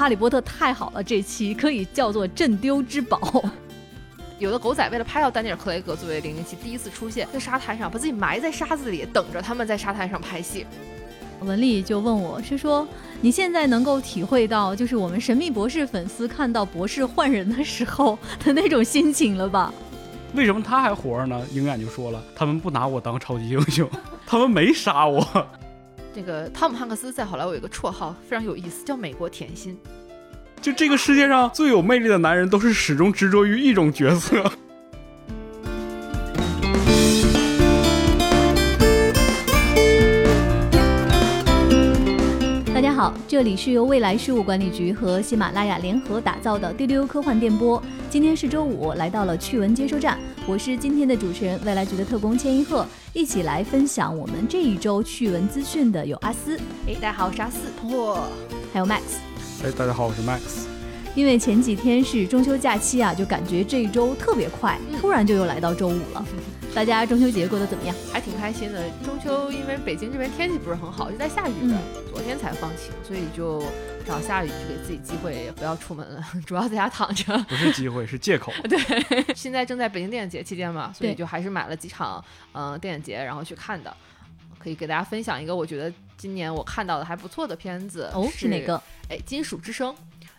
哈利波特太好了，这期可以叫做镇丢之宝。有的狗仔为了拍到丹尼尔·克雷格作为零零七第一次出现在沙滩上，把自己埋在沙子里，等着他们在沙滩上拍戏。文丽就问我是说，你现在能够体会到就是我们神秘博士粉丝看到博士换人的时候的那种心情了吧？为什么他还活着呢？鹰眼就说了，他们不拿我当超级英雄，他们没杀我。这个汤姆汉克斯在好莱坞有一个绰号非常有意思，叫“美国甜心”。就这个世界上最有魅力的男人，都是始终执着于一种角色。好，这里是由未来事务管理局和喜马拉雅联合打造的第六科幻电波。今天是周五，来到了趣闻接收站，我是今天的主持人，未来局的特工千一鹤。一起来分享我们这一周趣闻资讯的有阿斯，哎，大家好，我是阿斯，哇，还有 Max。哎，大家好，我是 Max。因为前几天是中秋假期啊，就感觉这一周特别快，突然就又来到周五了。大家中秋节过得怎么样？还挺开心的。中秋因为北京这边天气不是很好，就在下雨的。昨天才放晴，所以就找下雨就给自己机会，也不要出门了，主要在家躺着。不是机会，是借口。对，现在正在北京电影节期间嘛，所以就还是买了几场嗯电影节，然后去看的。可以给大家分享一个我觉得今年我看到的还不错的片子哦，是哪个？哎，《金属之声》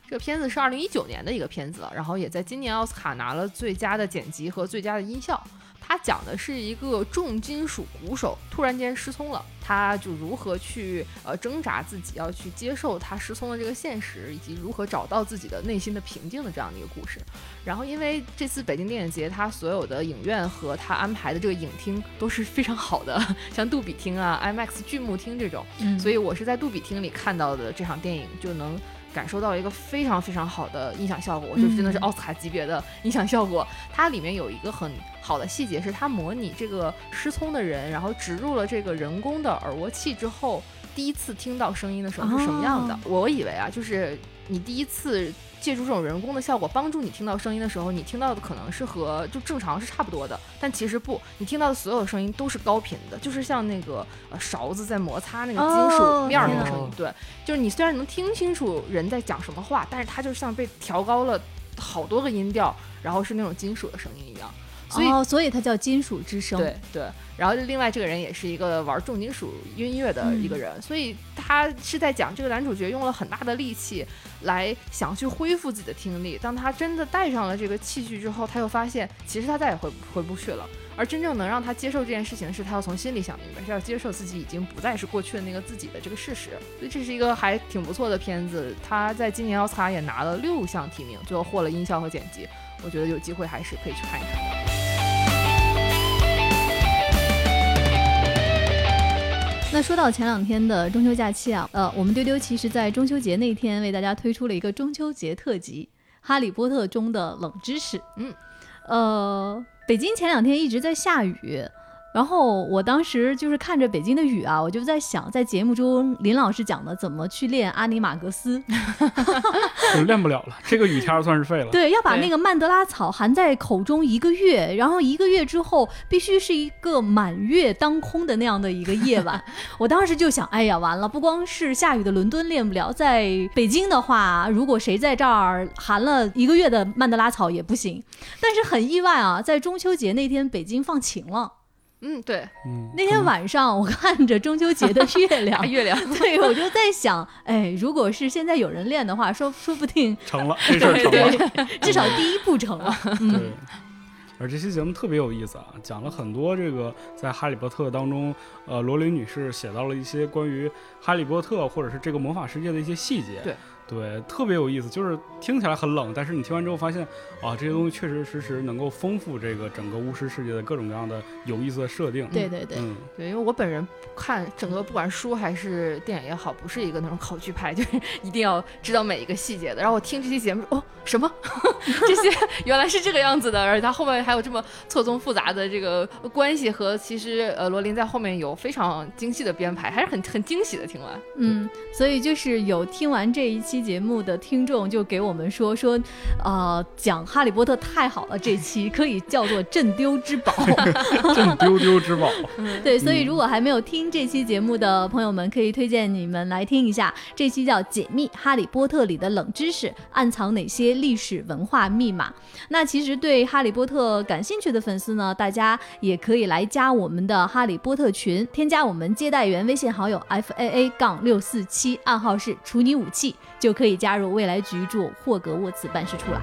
这个片子是二零一九年的一个片子，然后也在今年奥斯卡拿了最佳的剪辑和最佳的音效。它讲的是一个重金属鼓手突然间失聪了，他就如何去呃挣扎自己要去接受他失聪的这个现实，以及如何找到自己的内心的平静的这样的一个故事。然后因为这次北京电影节，它所有的影院和他安排的这个影厅都是非常好的，像杜比厅啊、IMAX 巨幕厅这种，所以我是在杜比厅里看到的这场电影就能。感受到一个非常非常好的音响效果，就真的是奥斯卡级别的音响效果。它里面有一个很好的细节，是它模拟这个失聪的人，然后植入了这个人工的耳蜗器之后，第一次听到声音的时候是什么样的。我以为啊，就是你第一次。借助这种人工的效果，帮助你听到声音的时候，你听到的可能是和就正常是差不多的，但其实不，你听到的所有声音都是高频的，就是像那个呃勺子在摩擦那个金属面那个声音，对，就是你虽然能听清楚人在讲什么话，但是它就像被调高了好多个音调，然后是那种金属的声音一样。所以，所以它叫金属之声。对对，然后另外这个人也是一个玩重金属音乐的一个人，所以他是在讲这个男主角用了很大的力气来想去恢复自己的听力。当他真的戴上了这个器具之后，他又发现其实他再也回回不去了。而真正能让他接受这件事情的是，他要从心里想明白，是要接受自己已经不再是过去的那个自己的这个事实。所以这是一个还挺不错的片子。他在今年奥斯卡也拿了六项提名，最后获了音效和剪辑。我觉得有机会还是可以去看一看。那说到前两天的中秋假期啊，呃，我们丢丢其实在中秋节那天为大家推出了一个中秋节特辑《哈利波特》中的冷知识。嗯，呃，北京前两天一直在下雨。然后我当时就是看着北京的雨啊，我就在想，在节目中林老师讲的怎么去练阿尼玛格斯，练不了了，这个雨天算是废了。对，要把那个曼德拉草含在口中一个月，然后一个月之后必须是一个满月当空的那样的一个夜晚。我当时就想，哎呀，完了，不光是下雨的伦敦练不了，在北京的话，如果谁在这儿含了一个月的曼德拉草也不行。但是很意外啊，在中秋节那天，北京放晴了。嗯，对，那天晚上我看着中秋节的月亮，月亮，对我就在想，哎，如果是现在有人练的话，说说不定 成了，这事儿成了，至少第一步成了。对，而这期节目特别有意思啊，讲了很多这个在《哈利波特》当中，呃，罗琳女士写到了一些关于《哈利波特》或者是这个魔法世界的一些细节。对。对，特别有意思，就是听起来很冷，但是你听完之后发现，啊，这些东西确实实实能够丰富这个整个巫师世界的各种各样的有意思的设定。对对对，嗯，对，因为我本人看整个不管书还是电影也好，不是一个那种考据派，就是一定要知道每一个细节的。然后我听这期节目，哦，什么？这些原来是这个样子的，而且它后面还有这么错综复杂的这个关系和其实呃罗琳在后面有非常精细的编排，还是很很惊喜的。听完，嗯，所以就是有听完这一期。期节目的听众就给我们说说，呃，讲《哈利波特》太好了，这期可以叫做镇丢之宝，镇丢丢之宝。对，所以如果还没有听这期节目的朋友们，可以推荐你们来听一下，这期叫《解密哈利波特》里的冷知识，暗藏哪些历史文化密码。那其实对《哈利波特》感兴趣的粉丝呢，大家也可以来加我们的哈利波特群，添加我们接待员微信好友 f a a 杠六四七，暗号是处女武器，就可以加入未来局驻霍格沃茨办事处了。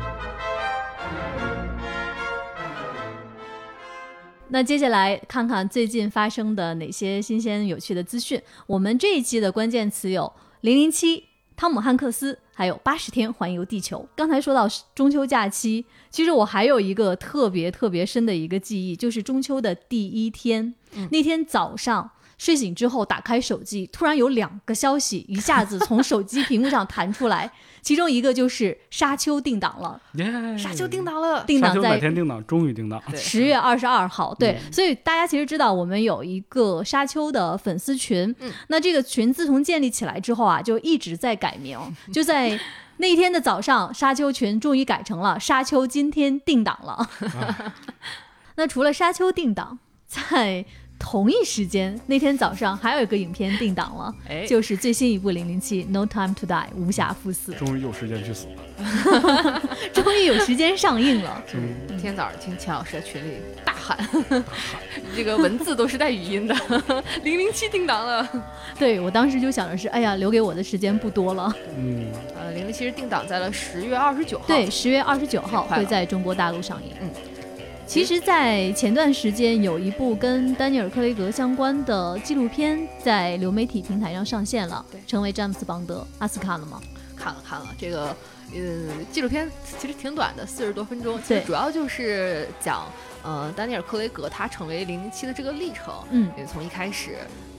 那接下来看看最近发生的哪些新鲜有趣的资讯。我们这一期的关键词有零零七、汤姆汉克斯，还有八十天环游地球。刚才说到中秋假期，其实我还有一个特别特别深的一个记忆，就是中秋的第一天，那天早上。睡醒之后，打开手机，突然有两个消息一下子从手机屏幕上弹出来，其中一个就是《沙丘》定档了，《沙丘》定档了，定档在哪天定档？终于定档，十月二十二号。对，所以大家其实知道，我们有一个《沙丘》的粉丝群，嗯，那这个群自从建立起来之后啊，就一直在改名，就在那天的早上，《沙丘》群终于改成了《沙丘》，今天定档了。那除了《沙丘》定档，在同一时间，那天早上还有一个影片定档了，就是最新一部《零零七 No Time to Die》无暇赴死。终于有时间去死了，终于有时间上映了。今天早上听钱老师在群里大喊，这个文字都是带语音的，《零零七》定档了。对我当时就想的是，哎呀，留给我的时间不多了。嗯，呃，《零零七》是定档在了十月二十九号，对，十月二十九号会在中国大陆上映。嗯。其实，在前段时间，有一部跟丹尼尔·克雷格相关的纪录片在流媒体平台上上线了，成为詹姆斯·邦德。阿斯看了吗？看了看了，这个呃纪录片其实挺短的，四十多分钟，对，主要就是讲呃丹尼尔·克雷格他成为零零七的这个历程，嗯，从一开始。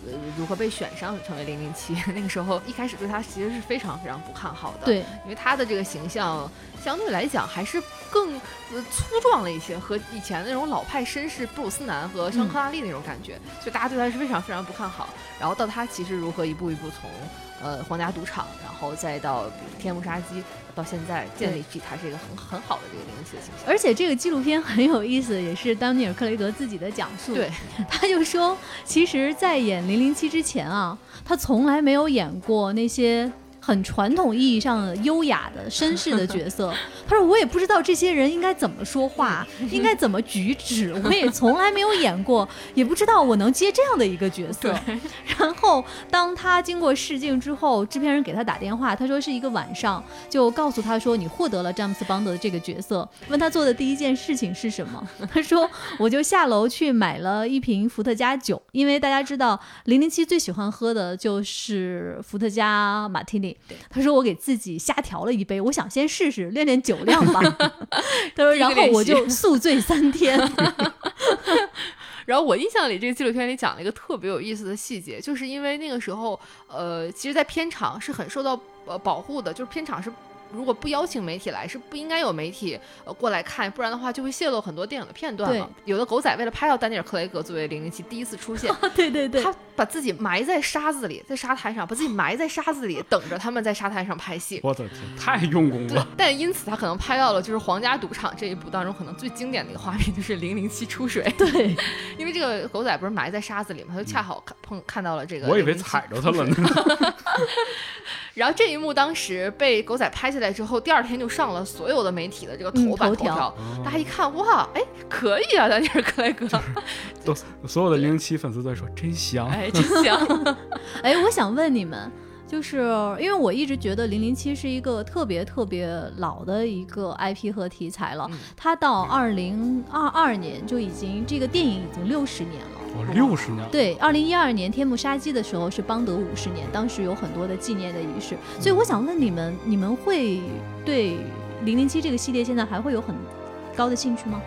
呃，如何被选上成为零零七？那个时候一开始对他其实是非常非常不看好的，对，因为他的这个形象相对来讲还是更呃粗壮了一些，和以前那种老派绅士布鲁斯南和香克拉利那种感觉，所以大家对他是非常非常不看好。然后到他其实如何一步一步从。呃，皇家赌场，然后再到天幕杀机，到现在建立起他是一个很很好的这个零零七的形象。而且这个纪录片很有意思，也是丹尼尔·克雷格自己的讲述。对，他就说，其实，在演零零七之前啊，他从来没有演过那些。很传统意义上的优雅的绅士的角色，他说我也不知道这些人应该怎么说话，应该怎么举止，我也从来没有演过，也不知道我能接这样的一个角色。然后当他经过试镜之后，制片人给他打电话，他说是一个晚上，就告诉他说你获得了詹姆斯邦德的这个角色，问他做的第一件事情是什么，他说我就下楼去买了一瓶伏特加酒，因为大家知道零零七最喜欢喝的就是伏特加马提尼。他说：“我给自己瞎调了一杯，我想先试试练练酒量吧。”他说：“然后我就宿醉三天。”然后我印象里，这个纪录片里讲了一个特别有意思的细节，就是因为那个时候，呃，其实，在片场是很受到呃保护的，就是片场是。如果不邀请媒体来，是不应该有媒体呃过来看，不然的话就会泄露很多电影的片段嘛。有的狗仔为了拍到丹尼尔·克雷格作为零零七第一次出现，对对对，他把自己埋在沙子里，在沙滩上把自己埋在沙子里，等着他们在沙滩上拍戏。我的天，太用功了。但因此他可能拍到了就是《皇家赌场》这一部当中可能最经典的一个画面，就是零零七出水。对，因为这个狗仔不是埋在沙子里嘛，他就恰好看碰看到了这个。我以为踩着他了呢。然后这一幕当时被狗仔拍下来之后，第二天就上了所有的媒体的这个头版头条。大家一看，哇，哎，可以啊，丹尼尔·克雷格。都所有的零零七粉丝在说真香，哎，真香。哎，我想问你们，就是因为我一直觉得零零七是一个特别特别老的一个 IP 和题材了，它到二零二二年就已经这个电影已经六十年了。六十年对，二零一二年天幕杀机的时候是邦德五十年，当时有很多的纪念的仪式，所以我想问你们，你们会对零零七这个系列现在还会有很高的兴趣吗？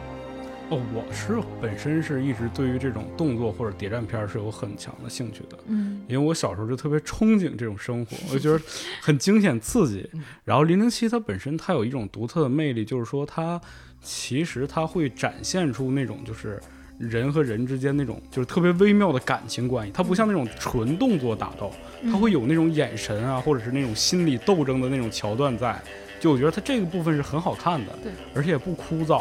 哦，我是本身是一直对于这种动作或者谍战片是有很强的兴趣的，嗯，因为我小时候就特别憧憬这种生活，我就觉得很惊险刺激。然后零零七它本身它有一种独特的魅力，就是说它其实它会展现出那种就是。人和人之间那种就是特别微妙的感情关系，它不像那种纯动作打斗，它会有那种眼神啊，或者是那种心理斗争的那种桥段在。就我觉得它这个部分是很好看的，对，而且也不枯燥。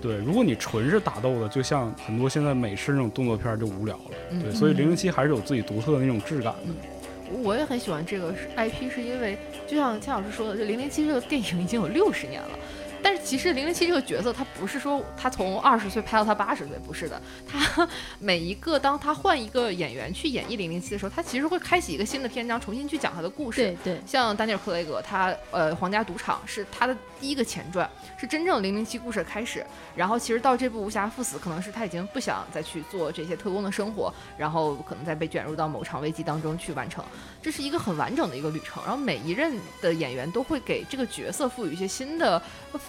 对，如果你纯是打斗的，就像很多现在美式那种动作片就无聊了。对，所以零零七还是有自己独特的那种质感的。我也很喜欢这个 IP，是因为就像千老师说的，就零零七这个电影已经有六十年了。但是其实零零七这个角色，他不是说他从二十岁拍到他八十岁，不是的。他 每一个当他换一个演员去演绎零零七的时候，他其实会开启一个新的篇章，重新去讲他的故事。对对。像丹尼尔·克雷格，他呃《皇家赌场》是他的第一个前传，是真正零零七故事的开始。然后其实到这部《无暇赴死》，可能是他已经不想再去做这些特工的生活，然后可能再被卷入到某场危机当中去完成。这是一个很完整的一个旅程。然后每一任的演员都会给这个角色赋予一些新的。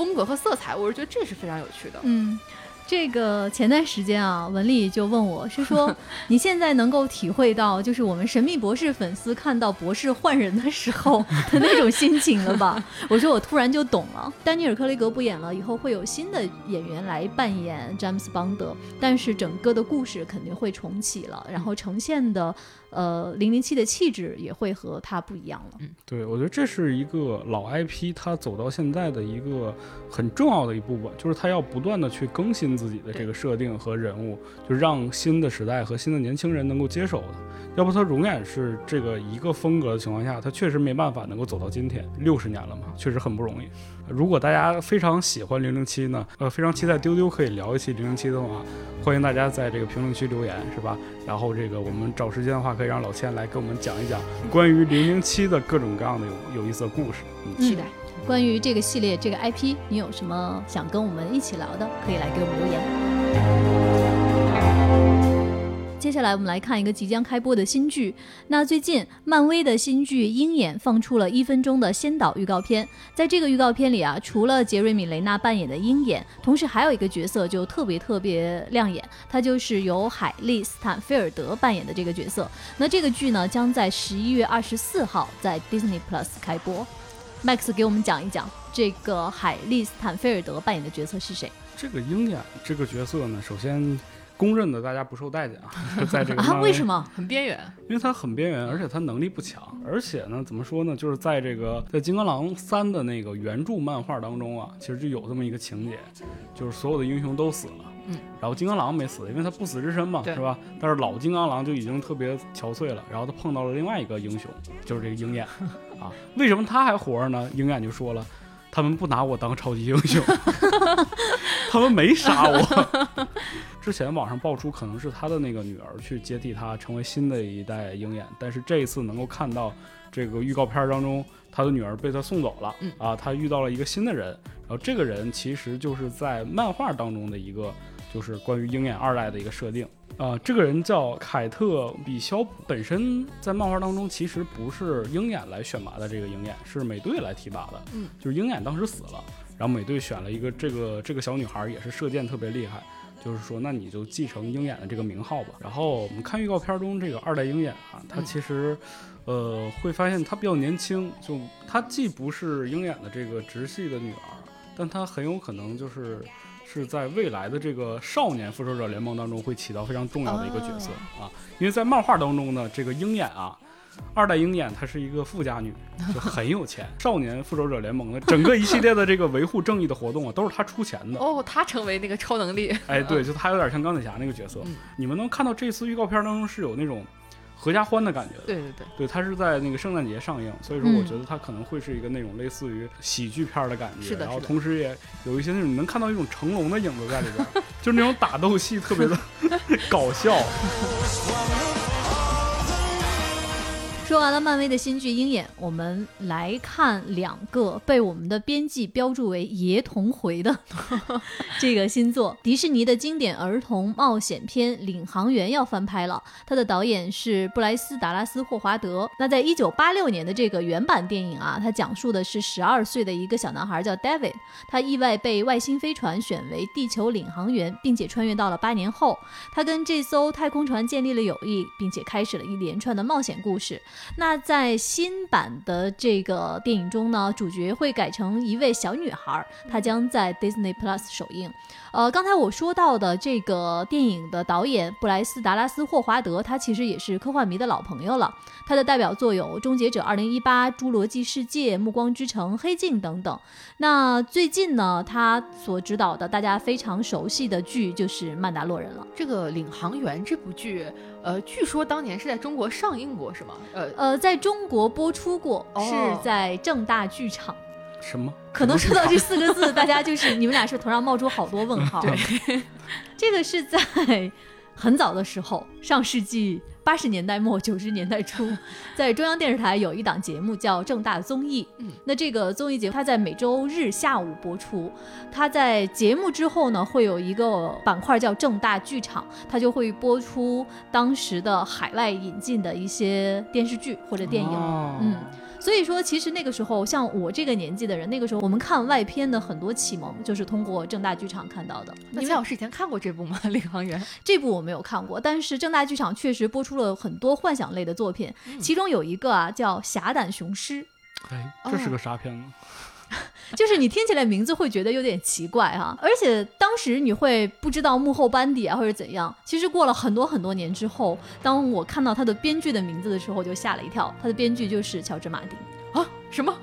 风格和色彩，我是觉得这是非常有趣的。嗯。这个前段时间啊，文丽就问我是说，你现在能够体会到，就是我们神秘博士粉丝看到博士换人的时候的那种心情了吧？我说我突然就懂了。丹尼尔·克雷格不演了，以后会有新的演员来扮演詹姆斯·邦德，但是整个的故事肯定会重启了，然后呈现的呃零零七的气质也会和他不一样了。嗯，对，我觉得这是一个老 IP，它走到现在的一个很重要的一部分，就是它要不断的去更新。自己的这个设定和人物，就让新的时代和新的年轻人能够接受的。要不他永远是这个一个风格的情况下，他确实没办法能够走到今天。六十年了嘛，确实很不容易。如果大家非常喜欢零零七呢，呃，非常期待丢丢可以聊一期零零七的话，欢迎大家在这个评论区留言，是吧？然后这个我们找时间的话，可以让老千来跟我们讲一讲关于零零七的各种各样的有有意思的故事。嗯，期待。关于这个系列这个 IP，你有什么想跟我们一起聊的？可以来给我们留言。接下来我们来看一个即将开播的新剧。那最近漫威的新剧《鹰眼》放出了一分钟的先导预告片。在这个预告片里啊，除了杰瑞米·雷纳扮演的鹰眼，同时还有一个角色就特别特别亮眼，他就是由海莉·斯坦菲尔德扮演的这个角色。那这个剧呢，将在十一月二十四号在 Disney Plus 开播。Max 给我们讲一讲这个海莉斯坦菲尔德扮演的角色是谁？这个鹰眼这个角色呢，首先公认的大家不受待见啊，在这个啊为什么很边缘？因为他很边缘，而且他能力不强，而且呢，怎么说呢？就是在这个在金刚狼三的那个原著漫画当中啊，其实就有这么一个情节，就是所有的英雄都死了，嗯，然后金刚狼没死，因为他不死之身嘛，是吧？但是老金刚狼就已经特别憔悴了，然后他碰到了另外一个英雄，就是这个鹰眼。啊，为什么他还活着呢？鹰眼就说了，他们不拿我当超级英雄，他们没杀我。之前网上爆出可能是他的那个女儿去接替他，成为新的一代鹰眼。但是这一次能够看到这个预告片当中，他的女儿被他送走了。啊，他遇到了一个新的人，然后这个人其实就是在漫画当中的一个，就是关于鹰眼二代的一个设定。啊，这个人叫凯特·比肖普，本身在漫画当中其实不是鹰眼来选拔的，这个鹰眼是美队来提拔的。嗯，就是鹰眼当时死了，然后美队选了一个这个这个小女孩，也是射箭特别厉害，就是说那你就继承鹰眼的这个名号吧。然后我们看预告片中这个二代鹰眼啊，他其实，呃，会发现他比较年轻，就他既不是鹰眼的这个直系的女儿，但他很有可能就是。是在未来的这个少年复仇者联盟当中会起到非常重要的一个角色啊，因为在漫画当中呢，这个鹰眼啊，二代鹰眼她是一个富家女，就很有钱。少年复仇者联盟的整个一系列的这个维护正义的活动啊，都是她出钱的。哦，她成为那个超能力，哎，对，就她有点像钢铁侠那个角色。你们能看到这次预告片当中是有那种。合家欢的感觉，对对对，对它是在那个圣诞节上映，所以说我觉得它可能会是一个那种类似于喜剧片的感觉，是的，然后同时也有一些那种能看到一种成龙的影子在里边，就是那种打斗戏特别的 搞笑。说完了漫威的新剧《鹰眼》，我们来看两个被我们的编辑标注为“爷童回”的 这个新作。迪士尼的经典儿童冒险片《领航员》要翻拍了，它的导演是布莱斯·达拉斯·霍华德。那在一九八六年的这个原版电影啊，它讲述的是十二岁的一个小男孩叫 David，他意外被外星飞船选为地球领航员，并且穿越到了八年后，他跟这艘太空船建立了友谊，并且开始了一连串的冒险故事。那在新版的这个电影中呢，主角会改成一位小女孩，她将在 Disney Plus 首映。呃，刚才我说到的这个电影的导演布莱斯·达拉斯·霍华德，他其实也是科幻迷的老朋友了。他的代表作有《终结者2018》《侏罗纪世界》《暮光之城》《黑镜》等等。那最近呢，他所指导的大家非常熟悉的剧就是《曼达洛人》了。这个《领航员》这部剧，呃，据说当年是在中国上映过，是吗？呃呃，在中国播出过，是在正大剧场。什么？可能说到这四个字，大家就是你们俩是头上冒出好多问号。对，这个是在很早的时候，上世纪八十年代末九十年代初，在中央电视台有一档节目叫《正大综艺》。嗯，那这个综艺节目它在每周日下午播出。它在节目之后呢，会有一个板块叫正大剧场，它就会播出当时的海外引进的一些电视剧或者电影。嗯。所以说，其实那个时候，像我这个年纪的人，那个时候我们看外片的很多启蒙，就是通过正大剧场看到的。那蔡老师以前看过这部吗？《领航员》这部我没有看过，但是正大剧场确实播出了很多幻想类的作品，其中有一个啊叫《侠胆雄狮》。哎，这是个啥片子？就是你听起来名字会觉得有点奇怪哈，而且当时你会不知道幕后班底啊或者怎样。其实过了很多很多年之后，当我看到他的编剧的名字的时候，就吓了一跳。他的编剧就是乔治·马丁啊？什么？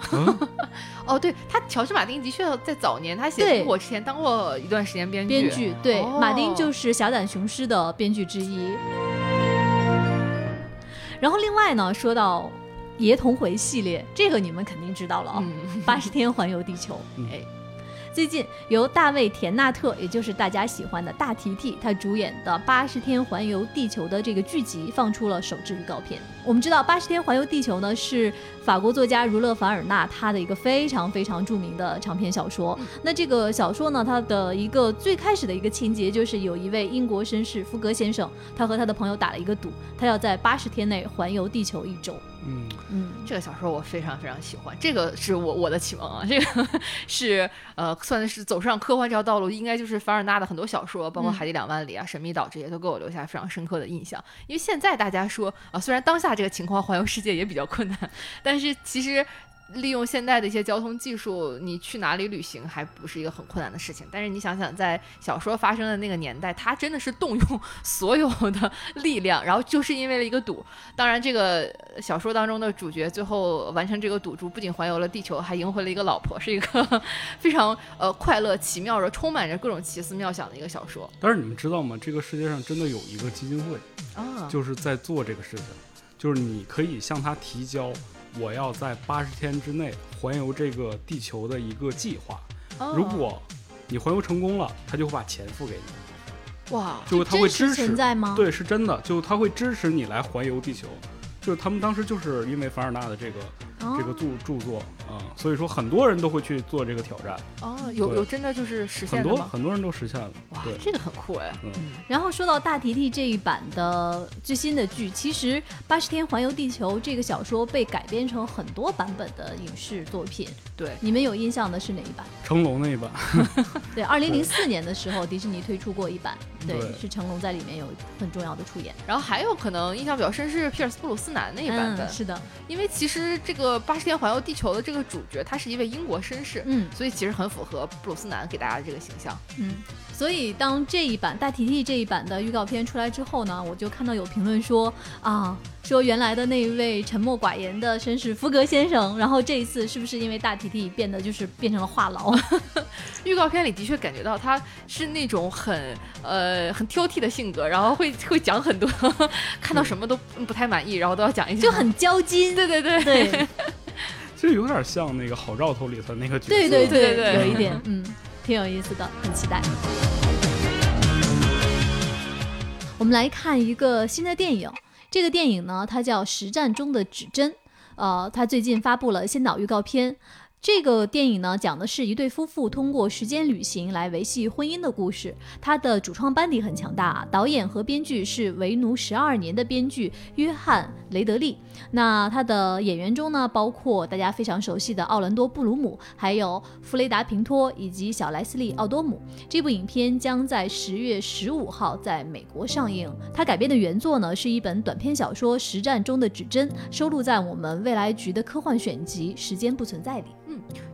哦，对他，乔治·马丁的确在早年他写《我之前当过一段时间编剧。编剧对，马丁就是《侠胆雄狮》的编剧之一。然后另外呢，说到。爷童回系列，这个你们肯定知道了啊，八十天环游地球。哎，最近由大卫田纳特，也就是大家喜欢的大提提，他主演的八十天环游地球的这个剧集放出了首支预告片。我们知道，八十天环游地球呢是。法国作家儒勒·凡尔纳他的一个非常非常著名的长篇小说。那这个小说呢，它的一个最开始的一个情节就是有一位英国绅士福格先生，他和他的朋友打了一个赌，他要在八十天内环游地球一周。嗯嗯，这个小说我非常非常喜欢，这个是我我的启蒙啊，这个 是呃算是走上科幻这条道路，应该就是凡尔纳的很多小说，包括《海底两万里》啊、《神秘岛》这些，都给我留下非常深刻的印象。因为现在大家说啊，虽然当下这个情况环游世界也比较困难，但但是其实，利用现在的一些交通技术，你去哪里旅行还不是一个很困难的事情。但是你想想，在小说发生的那个年代，他真的是动用所有的力量，然后就是因为了一个赌。当然，这个小说当中的主角最后完成这个赌注，不仅环游了地球，还赢回了一个老婆，是一个非常呃快乐、奇妙的、充满着各种奇思妙想的一个小说。但是你们知道吗？这个世界上真的有一个基金会啊，就是在做这个事情，就是你可以向他提交。我要在八十天之内环游这个地球的一个计划。如果你环游成功了，他就会把钱付给你。哇，就他会支持存在吗？对，是真的，就他会支持你来环游地球。就是他们当时就是因为凡尔纳的这个这个著著作啊，所以说很多人都会去做这个挑战。哦，有有真的就是实现了很多很多人都实现了。哇，这个很酷哎。嗯。然后说到大提提这一版的最新的剧，其实《八十天环游地球》这个小说被改编成很多版本的影视作品。对，你们有印象的是哪一版？成龙那一版。对，二零零四年的时候，迪士尼推出过一版，对，是成龙在里面有很重要的出演。然后还有可能印象比较深是皮尔斯布鲁斯南那一版本。是的，因为其实这个八十天环游地球的这个主角，他是一位英国绅士，嗯，所以其实很符合布鲁斯南给大家的这个形象，嗯，所以当这一版大提提这一版的预告片出来之后呢，我就看到有评论说啊，说原来的那一位沉默寡言的绅士福格先生，然后这一次是不是因为大提提变得就是变成了话痨？预告片里的确感觉到他是那种很呃很挑剔的性格，然后会会讲很多，看到什么都不太满意，然后都要讲一讲，就很交金。对对对对，就有点像那个好兆头里头那个角色。对对对对，有一点，嗯，挺有意思的，很期待。我们来看一个新的电影，这个电影呢，它叫《实战中的指针》，呃，它最近发布了先导预告片。这个电影呢，讲的是一对夫妇通过时间旅行来维系婚姻的故事。它的主创班底很强大，导演和编剧是《为奴十二年》的编剧约翰·雷德利。那他的演员中呢，包括大家非常熟悉的奥兰多·布鲁姆，还有弗雷达·平托以及小莱斯利·奥多姆。这部影片将在十月十五号在美国上映。它改编的原作呢，是一本短篇小说《实战中的指针》，收录在我们未来局的科幻选集《时间不存在》里。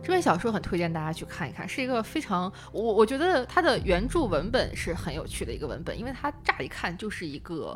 这本小说很推荐大家去看一看，是一个非常我我觉得它的原著文本是很有趣的一个文本，因为它乍一看就是一个。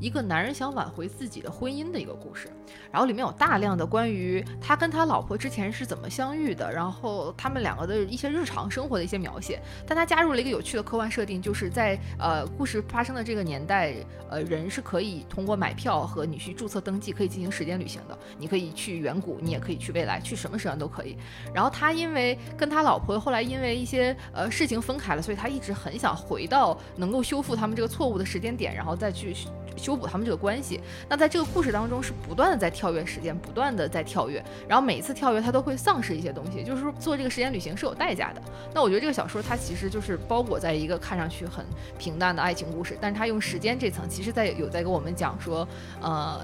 一个男人想挽回自己的婚姻的一个故事，然后里面有大量的关于他跟他老婆之前是怎么相遇的，然后他们两个的一些日常生活的一些描写。但他加入了一个有趣的科幻设定，就是在呃故事发生的这个年代，呃人是可以通过买票和你去注册登记，可以进行时间旅行的。你可以去远古，你也可以去未来，去什么时间都可以。然后他因为跟他老婆后来因为一些呃事情分开了，所以他一直很想回到能够修复他们这个错误的时间点，然后再去。修补他们这个关系，那在这个故事当中是不断的在跳跃时间，不断的在跳跃，然后每一次跳跃他都会丧失一些东西，就是说做这个时间旅行是有代价的。那我觉得这个小说它其实就是包裹在一个看上去很平淡的爱情故事，但是它用时间这层，其实在有在跟我们讲说，呃，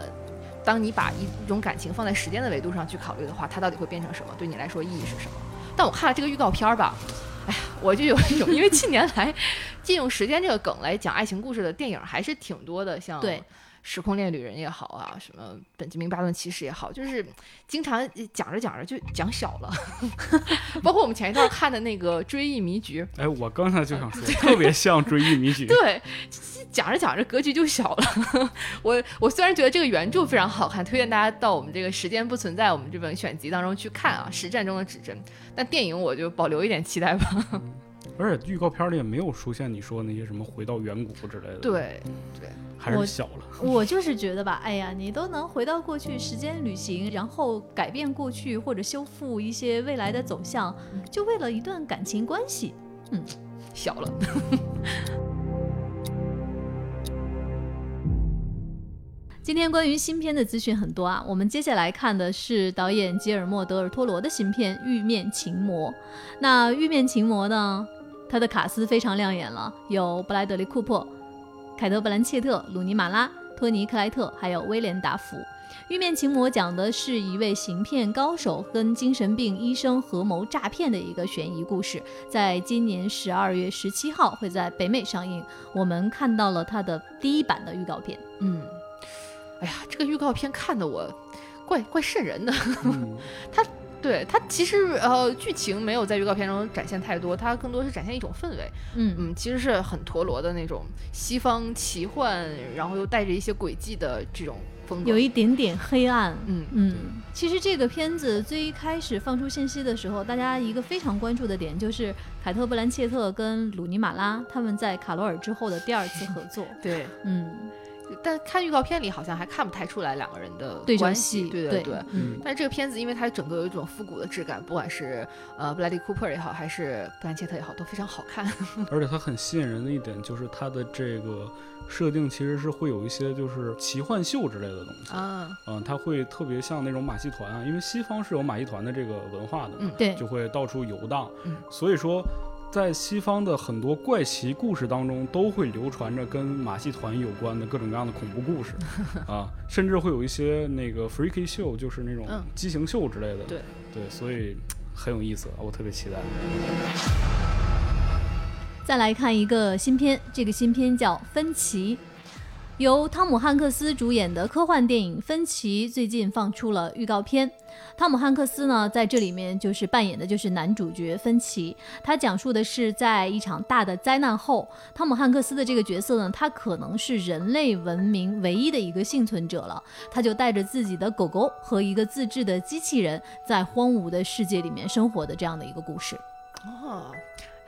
当你把一种感情放在时间的维度上去考虑的话，它到底会变成什么？对你来说意义是什么？但我看了这个预告片儿吧。我就有一种，因为近年来，借用时间这个梗来讲爱情故事的电影还是挺多的，像。时空恋旅人也好啊，什么本杰明巴顿骑士也好，就是经常讲着讲着就讲小了。包括我们前一段看的那个追忆迷局，哎，我刚才就想说，特别像追忆迷局。对，讲着讲着格局就小了。我我虽然觉得这个原著非常好看，推荐大家到我们这个时间不存在我们这本选集当中去看啊，实战中的指针。但电影我就保留一点期待吧。而且预告片里也没有出现你说那些什么回到远古之类的。对对。还是小了。我就是觉得吧，哎呀，你都能回到过去时间旅行，然后改变过去或者修复一些未来的走向，就为了一段感情关系，嗯，小了。今天关于新片的资讯很多啊，我们接下来看的是导演吉尔莫·德尔托罗的新片《玉面情魔》。那《玉面情魔》呢，它的卡斯非常亮眼了，有布莱德利·库珀。凯特·布兰切特、鲁尼·马拉、托尼·克莱特，还有威廉·达福，《玉面情魔》讲的是一位行骗高手跟精神病医生合谋诈骗的一个悬疑故事。在今年十二月十七号会在北美上映。我们看到了它的第一版的预告片。嗯，哎呀，这个预告片看的我怪怪瘆人的。他。对它其实呃剧情没有在预告片中展现太多，它更多是展现一种氛围。嗯嗯，其实是很陀螺的那种西方奇幻，然后又带着一些诡计的这种风格，有一点点黑暗。嗯嗯，其实这个片子最一开始放出信息的时候，大家一个非常关注的点就是凯特·布兰切特跟鲁尼·马拉他们在卡罗尔之后的第二次合作。对，嗯。但看预告片里好像还看不太出来两个人的关系，对对对。但是这个片子因为它整个有一种复古的质感，不管是呃布莱迪·库珀也好，还是布兰切特也好，都非常好看。而且它很吸引人的一点就是它的这个设定其实是会有一些就是奇幻秀之类的东西啊，嗯，它会特别像那种马戏团啊，因为西方是有马戏团的这个文化的，嗯，对，就会到处游荡，嗯，所以说。在西方的很多怪奇故事当中，都会流传着跟马戏团有关的各种各样的恐怖故事，啊，甚至会有一些那个 freaky show，就是那种畸形秀之类的。对对，所以很有意思，我特别期待。再来看一个新片，这个新片叫《分歧》。由汤姆·汉克斯主演的科幻电影《分歧》最近放出了预告片。汤姆·汉克斯呢，在这里面就是扮演的就是男主角分歧。他讲述的是在一场大的灾难后，汤姆·汉克斯的这个角色呢，他可能是人类文明唯一的一个幸存者了。他就带着自己的狗狗和一个自制的机器人，在荒芜的世界里面生活的这样的一个故事。哦。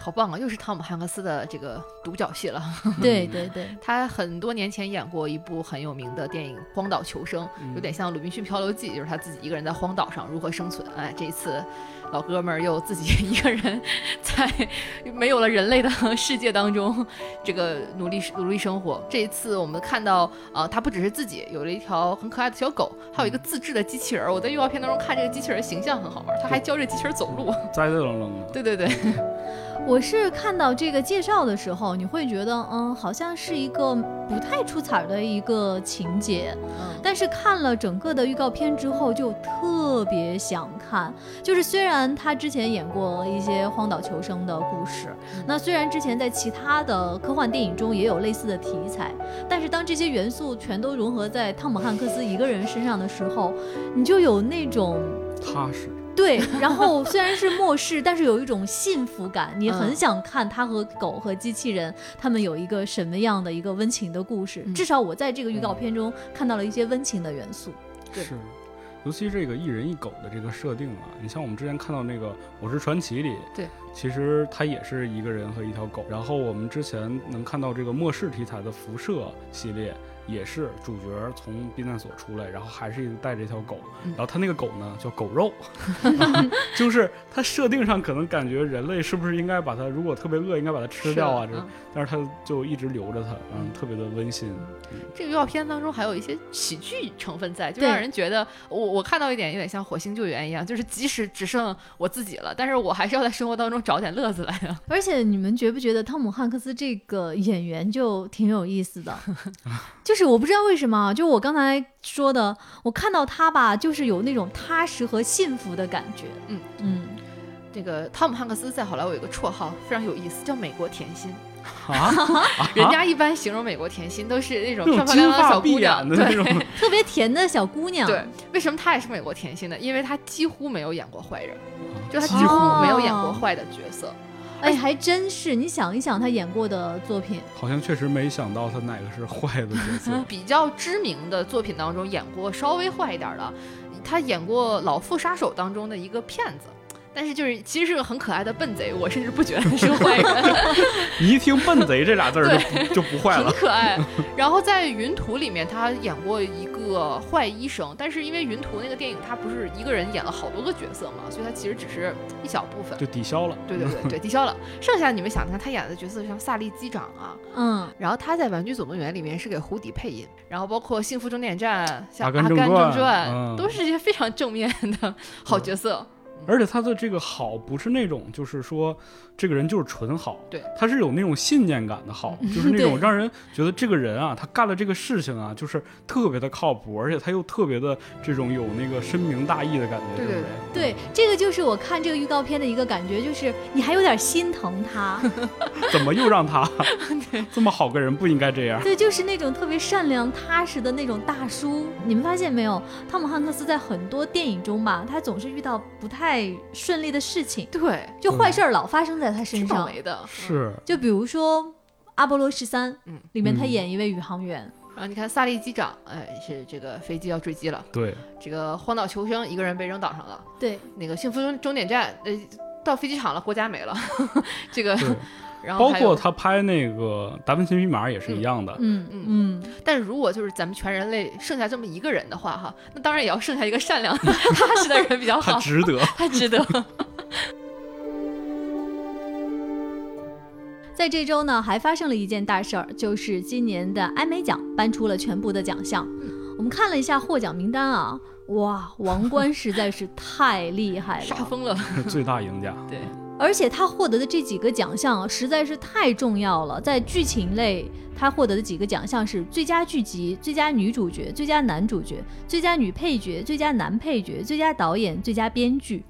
好棒啊！又是汤姆汉克斯的这个独角戏了。对对对，他很多年前演过一部很有名的电影《荒岛求生》，有点像《鲁滨逊漂流记》，就是他自己一个人在荒岛上如何生存。哎，这一次。老哥们儿又自己 一个人在没有了人类的世界当中，这个努力努力生活。这一次我们看到，呃，他不只是自己有了一条很可爱的小狗，还有一个自制的机器人。我在预告片当中看这个机器人形象很好玩，他还教这机器人走路，栽栽愣愣的。对 对对。我是看到这个介绍的时候，你会觉得，嗯，好像是一个不太出彩的一个情节，嗯，但是看了整个的预告片之后，就特别想看。就是虽然他之前演过一些荒岛求生的故事，那虽然之前在其他的科幻电影中也有类似的题材，但是当这些元素全都融合在汤姆汉克斯一个人身上的时候，你就有那种踏实。对，然后虽然是末世，但是有一种幸福感，你很想看他和狗和机器人他们有一个什么样的一个温情的故事。至少我在这个预告片中看到了一些温情的元素。是，尤其这个一人一狗的这个设定啊，你像我们之前看到那个《我是传奇》里，对，其实它也是一个人和一条狗。然后我们之前能看到这个末世题材的《辐射》系列。也是主角从避难所出来，然后还是带着一条狗，然后他那个狗呢叫狗肉，就是他设定上可能感觉人类是不是应该把它，如果特别饿应该把它吃掉啊？这，但是他就一直留着它，嗯，特别的温馨。这个预告片当中还有一些喜剧成分在，就让人觉得我我看到一点有点像火星救援一样，就是即使只剩我自己了，但是我还是要在生活当中找点乐子来的。而且你们觉不觉得汤姆汉克斯这个演员就挺有意思的？就是我不知道为什么，就我刚才说的，我看到他吧，就是有那种踏实和幸福的感觉。嗯嗯，这个汤姆汉克斯在好莱坞有一个绰号非常有意思，叫美国甜心。啊，人家一般形容美国甜心都是那种漂漂亮亮小姑娘，对，特别甜的小姑娘。对，为什么她也是美国甜心呢？因为她几乎没有演过坏人，就她几乎没有演过坏的角色。哎，还真是！你想一想，他演过的作品，好像确实没想到他哪个是坏的角色。比较知名的作品当中，演过稍微坏一点的，他演过《老妇杀手》当中的一个骗子。但是就是其实是个很可爱的笨贼，我甚至不觉得他是个坏人。你一听“笨贼”这俩字儿就就不坏了，很可爱。然后在《云图》里面，他演过一个坏医生，但是因为《云图》那个电影，他不是一个人演了好多个角色嘛，所以他其实只是一小部分，就抵消了。对对对对，抵消了。剩下你们想，看他演的角色像萨利机长啊，嗯，然后他在《玩具总动员》里面是给胡迪配音，然后包括《幸福终点站》、像《阿甘正传》，都是一些非常正面的好角色。而且他的这个好不是那种，就是说这个人就是纯好，对，他是有那种信念感的好，就是那种让人觉得这个人啊，他干了这个事情啊，就是特别的靠谱，而且他又特别的这种有那个深明大义的感觉。对对对，对，这个就是我看这个预告片的一个感觉，就是你还有点心疼他，怎么又让他 这么好个人不应该这样？对，就是那种特别善良踏实的那种大叔。你们发现没有？汤姆汉克斯在很多电影中吧，他总是遇到不太。太顺利的事情，对，就坏事儿老发生在他身上。的是，就比如说《阿波罗十三》，嗯，里面他演一位宇航员。然后你看萨利机长，哎，是这个飞机要坠机了。对，这个荒岛求生，一个人被扔岛上了。对，那个幸福终终点站，呃，到飞机场了，国家没了。这个。然后包括他拍那个《达芬奇密码》也是一样的，嗯嗯嗯。但是如果就是咱们全人类剩下这么一个人的话，哈，那当然也要剩下一个善良 踏实的人比较好，他值得，他值得。在这周呢，还发生了一件大事儿，就是今年的艾美奖颁出了全部的奖项。我们看了一下获奖名单啊，哇，王冠实在是太厉害了，杀疯了，最大赢家，对。而且他获得的这几个奖项实在是太重要了，在剧情类，他获得的几个奖项是最佳剧集、最佳女主角、最佳男主角、最佳女配角、最佳男配角、最佳导演、最佳编剧。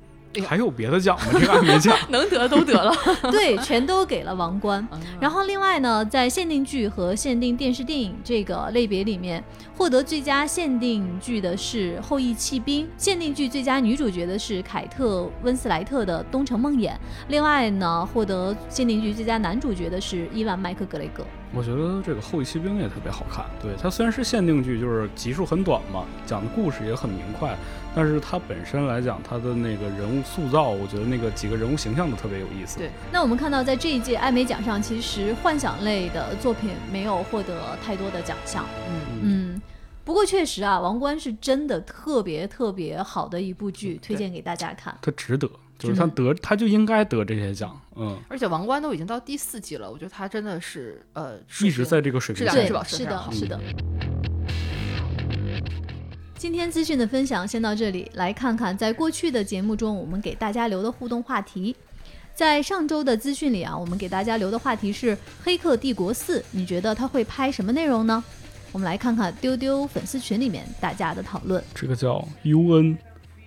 还有别的奖吗？这个没奖，能得都得了。对，全都给了王冠。然后另外呢，在限定剧和限定电视电影这个类别里面，获得最佳限定剧的是《后羿弃兵》，限定剧最佳女主角的是凯特温斯莱特的《东城梦魇》。另外呢，获得限定剧最佳男主角的是伊万麦克格雷格。我觉得这个《后羿骑兵》也特别好看。对它虽然是限定剧，就是集数很短嘛，讲的故事也很明快，但是它本身来讲，它的那个人物塑造，我觉得那个几个人物形象都特别有意思。对，那我们看到在这一届艾美奖上，其实幻想类的作品没有获得太多的奖项。嗯嗯，不过确实啊，《王冠》是真的特别特别好的一部剧，推荐给大家看。它值得。就是它得，它就应该得这些奖，嗯。而且王冠都已经到第四季了，我觉得他真的是呃，一直在这个水平上，对，是的，是的。今天资讯的分享先到这里，来看看在过去的节目中我们给大家留的互动话题。在上周的资讯里啊，我们给大家留的话题是《黑客帝国四》，你觉得他会拍什么内容呢？我们来看看丢丢粉丝群里面大家的讨论。这个叫 U N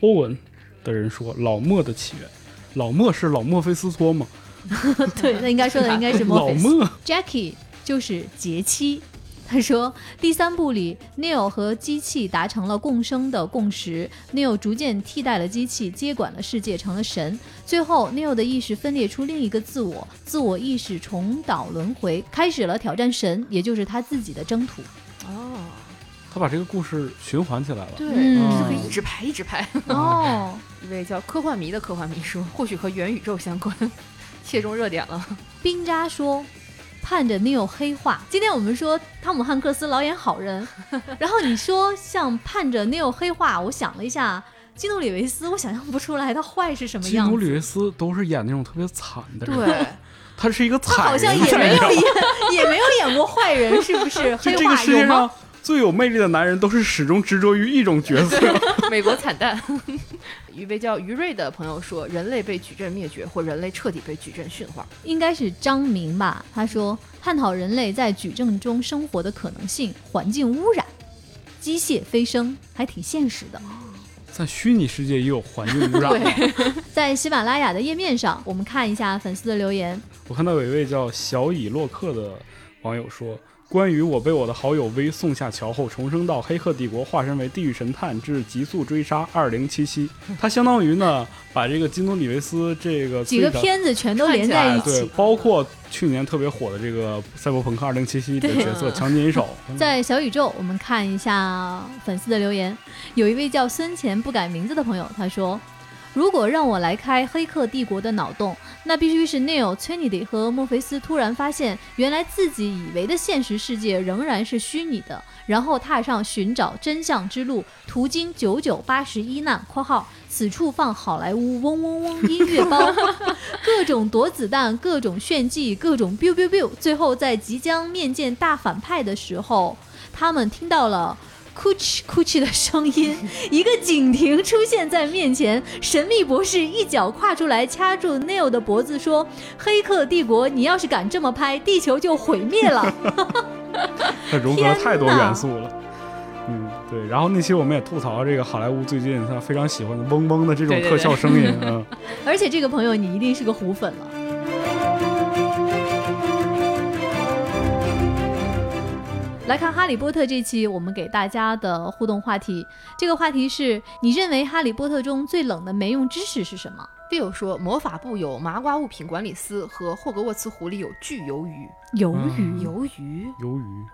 Owen。的人说：“老莫的起源，老莫是老莫菲斯托吗？对，那应该说的应该是老莫。Jackie 就是杰妻。他说，第三部里，Neil 和机器达成了共生的共识，Neil 逐渐替代了机器，接管了世界，成了神。最后，Neil 的意识分裂出另一个自我，自我意识重蹈轮回，开始了挑战神，也就是他自己的征途。”哦。他把这个故事循环起来了，对，就可以一直拍，一直拍。哦，一位叫科幻迷的科幻迷说，或许和元宇宙相关，切中热点了。冰渣说，盼着 Neil 黑化。今天我们说汤姆汉克斯老演好人，然后你说像盼着 Neil 黑化，我想了一下，基努里维斯，我想象不出来他坏是什么样。基努里维斯都是演那种特别惨的人，对，他是一个惨人，好像也没有演，也没有演过坏人，是不是？黑化有吗？最有魅力的男人都是始终执着于一种角色。美国惨淡。一位叫于瑞的朋友说：“人类被矩阵灭绝，或人类彻底被矩阵驯化。”应该是张明吧？他说：“探讨人类在矩阵中生活的可能性，环境污染，机械飞升，还挺现实的。”在虚拟世界也有环境污染。在喜马拉雅的页面上，我们看一下粉丝的留言。我看到有一位叫小乙洛克的网友说。关于我被我的好友 V 送下桥后重生到黑客帝国，化身为地狱神探至极速追杀二零七七，它相当于呢把这个基努里维斯这个几个片子全都连在一起，对，包括去年特别火的这个赛博朋克二零七七的角色强奸手。在小宇宙，我们看一下粉丝的留言，有一位叫孙乾不改名字的朋友，他说。如果让我来开《黑客帝国》的脑洞，那必须是 Neil、Trinity 和墨菲斯突然发现，原来自己以为的现实世界仍然是虚拟的，然后踏上寻找真相之路，途经九九八十一难（括号此处放好莱坞嗡嗡嗡音乐包），各种躲子弹，各种炫技，各种 biu biu biu，最后在即将面见大反派的时候，他们听到了。哭泣哭泣的声音，一个警亭出现在面前，神秘博士一脚跨出来，掐住 Neil 的脖子，说：“黑客帝国，你要是敢这么拍，地球就毁灭了。”它融合了太多元素了。嗯，对。然后那期我们也吐槽这个好莱坞最近他非常喜欢的嗡嗡的这种特效声音 嗯。而且这个朋友，你一定是个虎粉了。来看《哈利波特》这期，我们给大家的互动话题，这个话题是你认为《哈利波特》中最冷的没用知识是什么？Bill 说，魔法部有麻瓜物品管理司，和霍格沃茨湖里有巨鱿鱼。鱿鱼，鱿鱼，鱿鱼。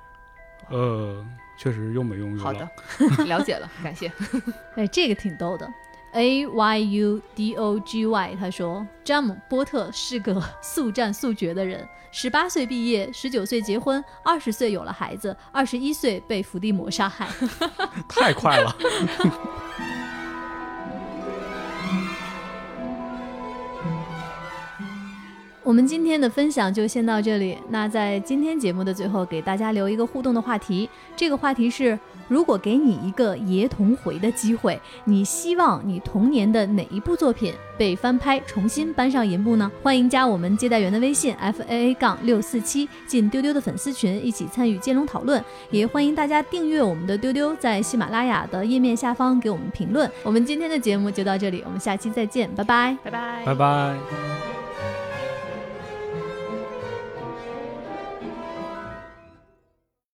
呃，确实又没用。好的，了解了，感谢。哎，这个挺逗的。A Y U D O G Y，他说，詹姆波特是个速战速决的人。十八岁毕业，十九岁结婚，二十岁有了孩子，二十一岁被伏地魔杀害，太快了。我们今天的分享就先到这里。那在今天节目的最后，给大家留一个互动的话题，这个话题是。如果给你一个爷童回的机会，你希望你童年的哪一部作品被翻拍重新搬上银幕呢？欢迎加我们接待员的微信 f a a 杠六四七，进丢丢的粉丝群，一起参与接龙讨论。也欢迎大家订阅我们的丢丢，在喜马拉雅的页面下方给我们评论。我们今天的节目就到这里，我们下期再见，拜拜，拜拜，拜拜。